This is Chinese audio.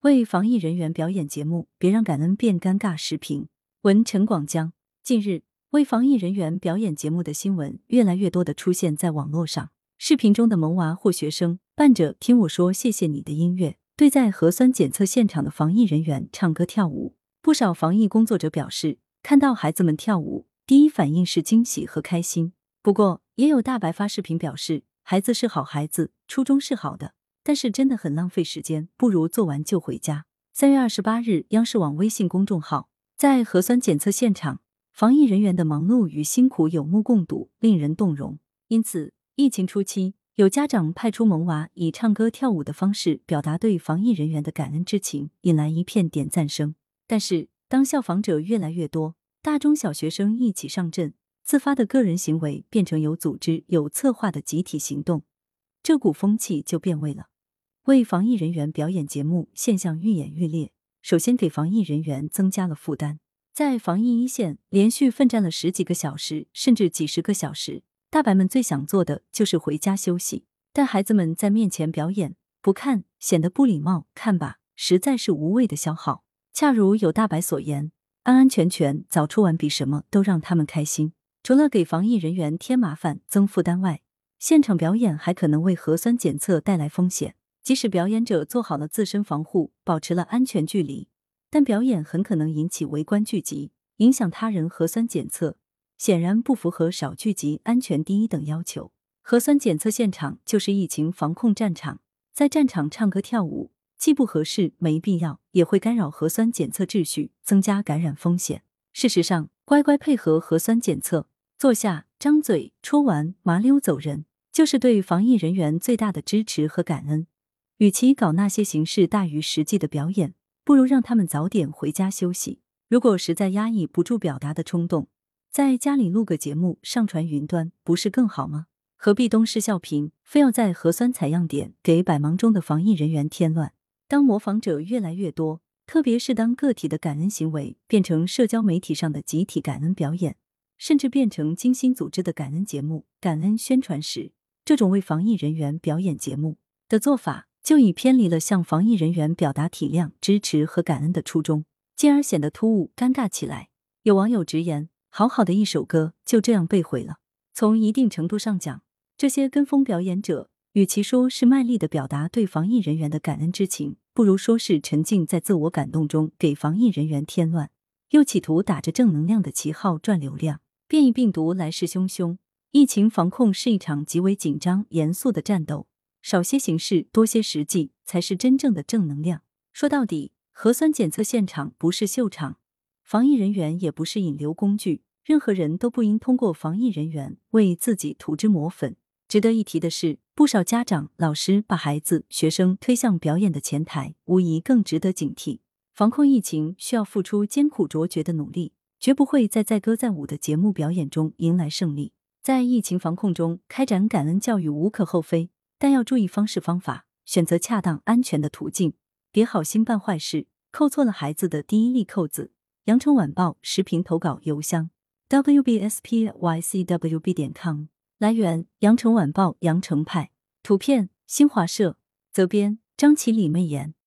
为防疫人员表演节目，别让感恩变尴尬。视频文陈广江。近日，为防疫人员表演节目的新闻越来越多的出现在网络上。视频中的萌娃或学生伴着“听我说谢谢你”的音乐，对在核酸检测现场的防疫人员唱歌跳舞。不少防疫工作者表示，看到孩子们跳舞，第一反应是惊喜和开心。不过，也有大白发视频表示，孩子是好孩子，初衷是好的。但是真的很浪费时间，不如做完就回家。三月二十八日，央视网微信公众号在核酸检测现场，防疫人员的忙碌与辛苦有目共睹，令人动容。因此，疫情初期，有家长派出萌娃，以唱歌跳舞的方式表达对防疫人员的感恩之情，引来一片点赞声。但是，当效仿者越来越多，大中小学生一起上阵，自发的个人行为变成有组织、有策划的集体行动，这股风气就变味了。为防疫人员表演节目现象愈演愈烈，首先给防疫人员增加了负担。在防疫一线连续奋战了十几个小时，甚至几十个小时，大白们最想做的就是回家休息。但孩子们在面前表演，不看显得不礼貌，看吧，实在是无谓的消耗。恰如有大白所言，安安全全早出晚比什么都让他们开心。除了给防疫人员添麻烦、增负担外，现场表演还可能为核酸检测带来风险。即使表演者做好了自身防护，保持了安全距离，但表演很可能引起围观聚集，影响他人核酸检测，显然不符合少聚集、安全第一等要求。核酸检测现场就是疫情防控战场，在战场唱歌跳舞既不合适、没必要，也会干扰核酸检测秩序，增加感染风险。事实上，乖乖配合核酸检测，坐下、张嘴、戳完、麻溜走人，就是对防疫人员最大的支持和感恩。与其搞那些形式大于实际的表演，不如让他们早点回家休息。如果实在压抑不住表达的冲动，在家里录个节目上传云端，不是更好吗？何必东施效颦，非要在核酸采样点给百忙中的防疫人员添乱？当模仿者越来越多，特别是当个体的感恩行为变成社交媒体上的集体感恩表演，甚至变成精心组织的感恩节目、感恩宣传时，这种为防疫人员表演节目的做法。就已偏离了向防疫人员表达体谅、支持和感恩的初衷，进而显得突兀、尴尬起来。有网友直言：“好好的一首歌就这样被毁了。”从一定程度上讲，这些跟风表演者，与其说是卖力的表达对防疫人员的感恩之情，不如说是沉浸在自我感动中，给防疫人员添乱，又企图打着正能量的旗号赚流量。变异病毒来势汹汹，疫情防控是一场极为紧张、严肃的战斗。少些形式，多些实际，才是真正的正能量。说到底，核酸检测现场不是秀场，防疫人员也不是引流工具，任何人都不应通过防疫人员为自己涂脂抹粉。值得一提的是，不少家长、老师把孩子、学生推向表演的前台，无疑更值得警惕。防控疫情需要付出艰苦卓绝的努力，绝不会在载歌载舞的节目表演中迎来胜利。在疫情防控中开展感恩教育无可厚非。但要注意方式方法，选择恰当安全的途径，别好心办坏事，扣错了孩子的第一粒扣子。羊城晚报时评投稿邮箱：wbspycwb 点 com。来源：羊城晚报羊城派。图片：新华社。责编：张起李媚妍。